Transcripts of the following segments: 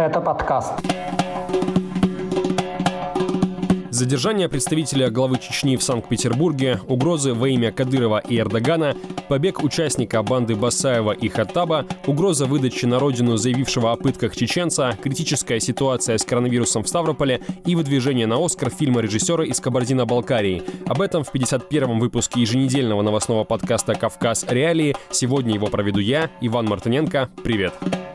Это подкаст. Задержание представителя главы Чечни в Санкт-Петербурге, угрозы во имя Кадырова и Эрдогана, побег участника банды Басаева и Хаттаба, угроза выдачи на родину заявившего о пытках чеченца, критическая ситуация с коронавирусом в Ставрополе и выдвижение на Оскар фильма режиссера из Кабардино-Балкарии. Об этом в 51-м выпуске еженедельного новостного подкаста «Кавказ. Реалии». Сегодня его проведу я, Иван Мартыненко. Привет! Привет!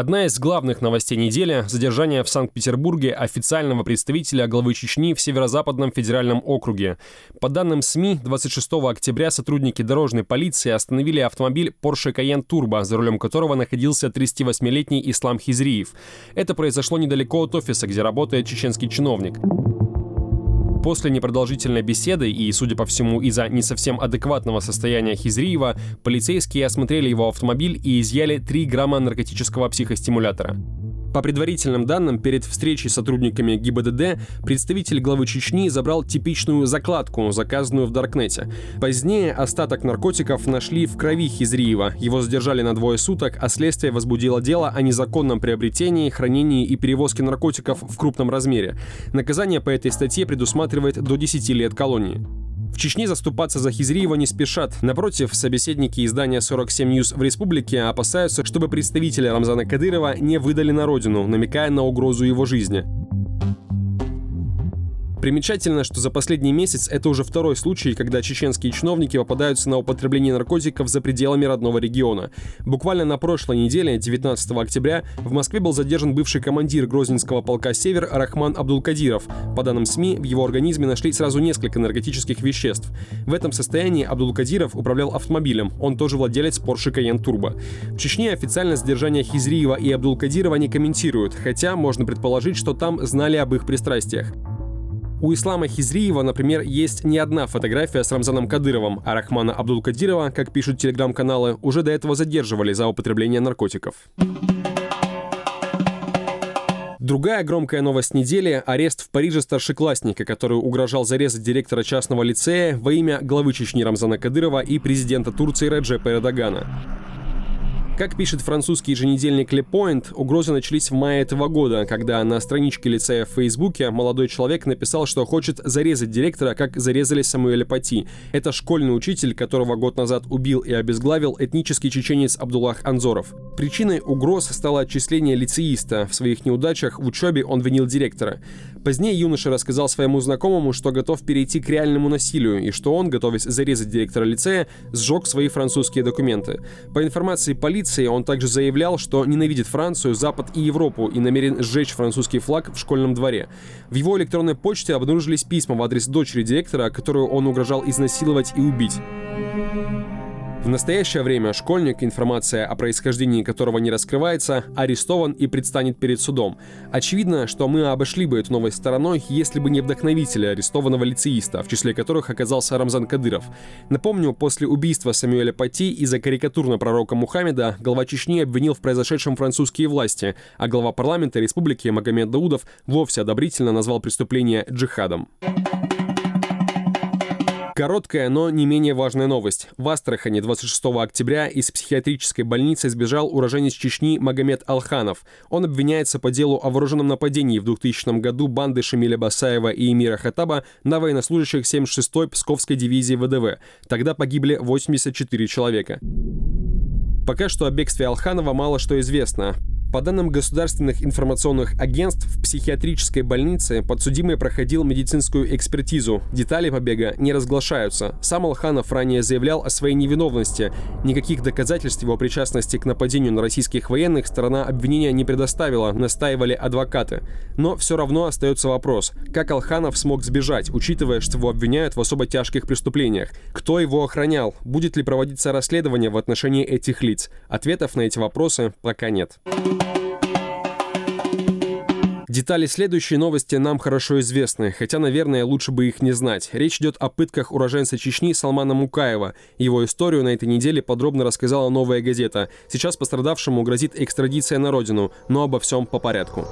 Одна из главных новостей недели – задержание в Санкт-Петербурге официального представителя главы Чечни в Северо-Западном федеральном округе. По данным СМИ, 26 октября сотрудники дорожной полиции остановили автомобиль Porsche Cayenne Turbo, за рулем которого находился 38-летний Ислам Хизриев. Это произошло недалеко от офиса, где работает чеченский чиновник. После непродолжительной беседы и, судя по всему, из-за не совсем адекватного состояния Хизриева, полицейские осмотрели его автомобиль и изъяли 3 грамма наркотического психостимулятора. По предварительным данным, перед встречей с сотрудниками ГИБДД представитель главы Чечни забрал типичную закладку, заказанную в Даркнете. Позднее остаток наркотиков нашли в крови Хизриева. Его задержали на двое суток, а следствие возбудило дело о незаконном приобретении, хранении и перевозке наркотиков в крупном размере. Наказание по этой статье предусматривает до 10 лет колонии. Чечне заступаться за Хизриева не спешат. Напротив, собеседники издания 47 News в республике опасаются, чтобы представители Рамзана Кадырова не выдали на родину, намекая на угрозу его жизни. Примечательно, что за последний месяц это уже второй случай, когда чеченские чиновники попадаются на употребление наркотиков за пределами родного региона. Буквально на прошлой неделе, 19 октября, в Москве был задержан бывший командир Грозненского полка «Север» Рахман Абдулкадиров. По данным СМИ, в его организме нашли сразу несколько наркотических веществ. В этом состоянии Абдулкадиров управлял автомобилем. Он тоже владелец Porsche Cayenne Turbo. В Чечне официально задержание Хизриева и Абдулкадирова не комментируют, хотя можно предположить, что там знали об их пристрастиях. У Ислама Хизриева, например, есть не одна фотография с Рамзаном Кадыровым, а Рахмана Абдулкадирова, как пишут телеграм-каналы, уже до этого задерживали за употребление наркотиков. Другая громкая новость недели – арест в Париже старшеклассника, который угрожал зарезать директора частного лицея во имя главы Чечни Рамзана Кадырова и президента Турции Реджепа Эрдогана. Как пишет французский еженедельник Le Point, угрозы начались в мае этого года, когда на страничке лицея в Фейсбуке молодой человек написал, что хочет зарезать директора, как зарезали Самуэля Пати. Это школьный учитель, которого год назад убил и обезглавил этнический чеченец Абдуллах Анзоров. Причиной угроз стало отчисление лицеиста. В своих неудачах в учебе он винил директора. Позднее юноша рассказал своему знакомому, что готов перейти к реальному насилию и что он, готовясь зарезать директора лицея, сжег свои французские документы. По информации полиции, полиции он также заявлял, что ненавидит Францию, Запад и Европу и намерен сжечь французский флаг в школьном дворе. В его электронной почте обнаружились письма в адрес дочери директора, которую он угрожал изнасиловать и убить. В настоящее время школьник, информация о происхождении которого не раскрывается, арестован и предстанет перед судом. Очевидно, что мы обошли бы эту новость стороной, если бы не вдохновители арестованного лицеиста, в числе которых оказался Рамзан Кадыров. Напомню, после убийства Самуэля Пати из-за карикатур на пророка Мухаммеда глава Чечни обвинил в произошедшем французские власти, а глава парламента республики Магомед Даудов вовсе одобрительно назвал преступление джихадом. Короткая, но не менее важная новость. В Астрахани 26 октября из психиатрической больницы сбежал уроженец Чечни Магомед Алханов. Он обвиняется по делу о вооруженном нападении в 2000 году банды Шамиля Басаева и Эмира Хатаба на военнослужащих 76-й Псковской дивизии ВДВ. Тогда погибли 84 человека. Пока что о бегстве Алханова мало что известно. По данным государственных информационных агентств, в психиатрической больнице подсудимый проходил медицинскую экспертизу. Детали побега не разглашаются. Сам Алханов ранее заявлял о своей невиновности. Никаких доказательств его причастности к нападению на российских военных сторона обвинения не предоставила, настаивали адвокаты. Но все равно остается вопрос, как Алханов смог сбежать, учитывая, что его обвиняют в особо тяжких преступлениях? Кто его охранял? Будет ли проводиться расследование в отношении этих лиц? Ответов на эти вопросы пока нет. Детали следующей новости нам хорошо известны, хотя, наверное, лучше бы их не знать. Речь идет о пытках уроженца Чечни Салмана Мукаева. Его историю на этой неделе подробно рассказала «Новая газета». Сейчас пострадавшему грозит экстрадиция на родину, но обо всем по порядку.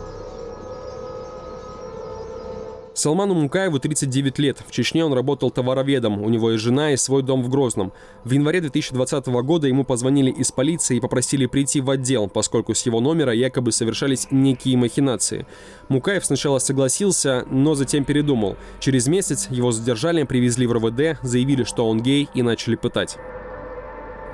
Салману Мукаеву 39 лет. В Чечне он работал товароведом. У него есть жена и свой дом в Грозном. В январе 2020 года ему позвонили из полиции и попросили прийти в отдел, поскольку с его номера якобы совершались некие махинации. Мукаев сначала согласился, но затем передумал. Через месяц его задержали, привезли в РВД, заявили, что он гей и начали пытать.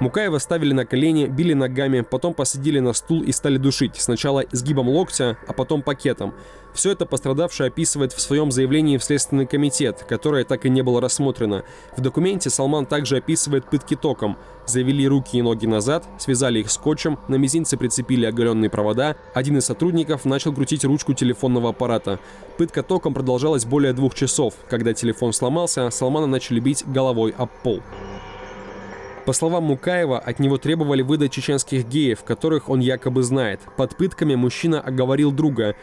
Мукаева ставили на колени, били ногами, потом посадили на стул и стали душить. Сначала сгибом локтя, а потом пакетом. Все это пострадавший описывает в своем заявлении в Следственный комитет, которое так и не было рассмотрено. В документе Салман также описывает пытки током. Завели руки и ноги назад, связали их скотчем, на мизинце прицепили оголенные провода. Один из сотрудников начал крутить ручку телефонного аппарата. Пытка током продолжалась более двух часов. Когда телефон сломался, Салмана начали бить головой об пол. По словам Мукаева, от него требовали выдать чеченских геев, которых он якобы знает. Под пытками мужчина оговорил друга.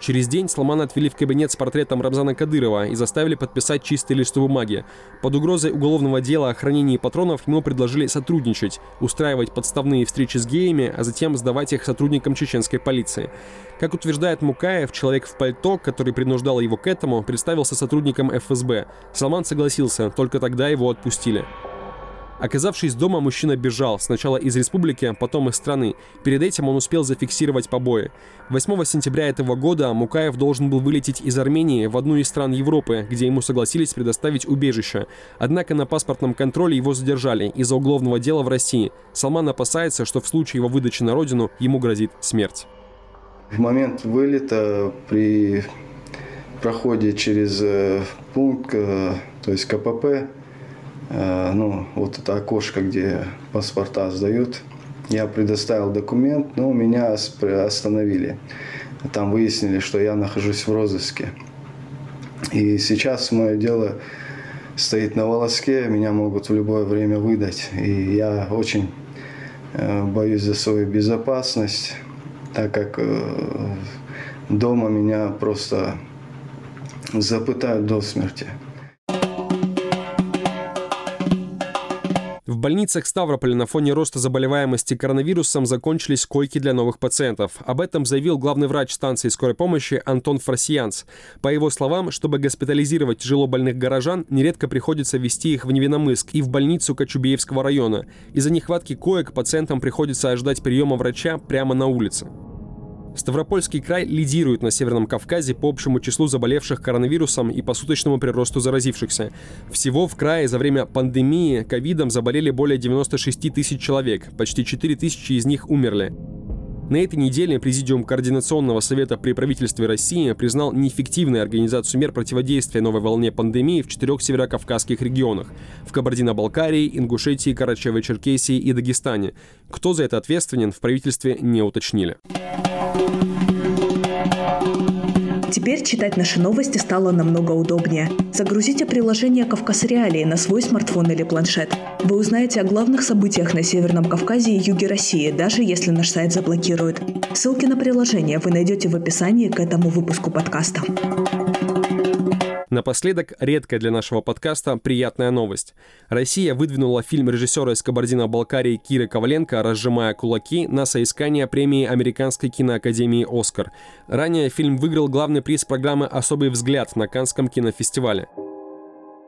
Через день Сломана отвели в кабинет с портретом Рамзана Кадырова и заставили подписать чистый лист бумаги. Под угрозой уголовного дела о хранении патронов ему предложили сотрудничать, устраивать подставные встречи с геями, а затем сдавать их сотрудникам чеченской полиции. Как утверждает Мукаев, человек в пальто, который принуждал его к этому, представился сотрудником ФСБ. Салман согласился, только тогда его отпустили. Оказавшись дома, мужчина бежал, сначала из республики, а потом из страны. Перед этим он успел зафиксировать побои. 8 сентября этого года Мукаев должен был вылететь из Армении в одну из стран Европы, где ему согласились предоставить убежище. Однако на паспортном контроле его задержали из-за уголовного дела в России. Салман опасается, что в случае его выдачи на родину ему грозит смерть. В момент вылета при проходе через э, пункт, э, то есть КПП, ну, вот это окошко, где паспорта сдают. Я предоставил документ, но меня остановили. Там выяснили, что я нахожусь в розыске. И сейчас мое дело стоит на волоске, меня могут в любое время выдать. И я очень э, боюсь за свою безопасность, так как э, дома меня просто запытают до смерти. Больницах Ставрополя на фоне роста заболеваемости коронавирусом закончились койки для новых пациентов. Об этом заявил главный врач станции скорой помощи Антон Фросианц. По его словам, чтобы госпитализировать тяжело больных горожан, нередко приходится вести их в Невиномыск и в больницу Кочубеевского района. Из-за нехватки коек пациентам приходится ожидать приема врача прямо на улице. Ставропольский край лидирует на Северном Кавказе по общему числу заболевших коронавирусом и по суточному приросту заразившихся. Всего в крае за время пандемии ковидом заболели более 96 тысяч человек, почти 4 тысячи из них умерли. На этой неделе Президиум Координационного совета при правительстве России признал неэффективной организацию мер противодействия новой волне пандемии в четырех северокавказских регионах – в Кабардино-Балкарии, Ингушетии, Карачаево-Черкесии и Дагестане. Кто за это ответственен, в правительстве не уточнили. Теперь читать наши новости стало намного удобнее. Загрузите приложение «Кавказ Реалии» на свой смартфон или планшет. Вы узнаете о главных событиях на Северном Кавказе и юге России, даже если наш сайт заблокируют. Ссылки на приложение вы найдете в описании к этому выпуску подкаста. Напоследок, редкая для нашего подкаста приятная новость. Россия выдвинула фильм режиссера из Кабардино-Балкарии Киры Коваленко «Разжимая кулаки» на соискание премии Американской киноакадемии «Оскар». Ранее фильм выиграл главный приз программы «Особый взгляд» на Канском кинофестивале.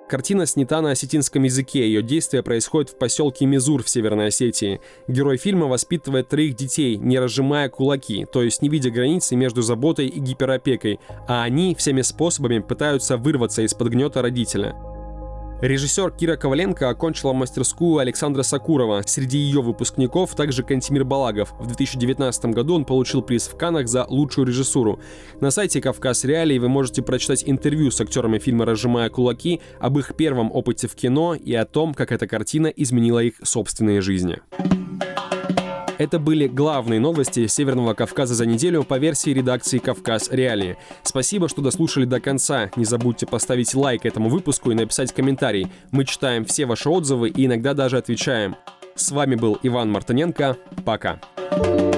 Картина снята на осетинском языке. Ее действие происходит в поселке Мизур в Северной Осетии. Герой фильма воспитывает троих детей, не разжимая кулаки, то есть не видя границы между заботой и гиперопекой, а они всеми способами пытаются вырваться из-под гнета родителя. Режиссер Кира Коваленко окончила мастерскую Александра Сакурова. Среди ее выпускников также Кантимир Балагов. В 2019 году он получил приз в Канах за лучшую режиссуру. На сайте «Кавказ Реалии» вы можете прочитать интервью с актерами фильма «Разжимая кулаки», об их первом опыте в кино и о том, как эта картина изменила их собственные жизни. Это были главные новости Северного Кавказа за неделю по версии редакции «Кавказ Реалии». Спасибо, что дослушали до конца. Не забудьте поставить лайк этому выпуску и написать комментарий. Мы читаем все ваши отзывы и иногда даже отвечаем. С вами был Иван Мартыненко. Пока. thank you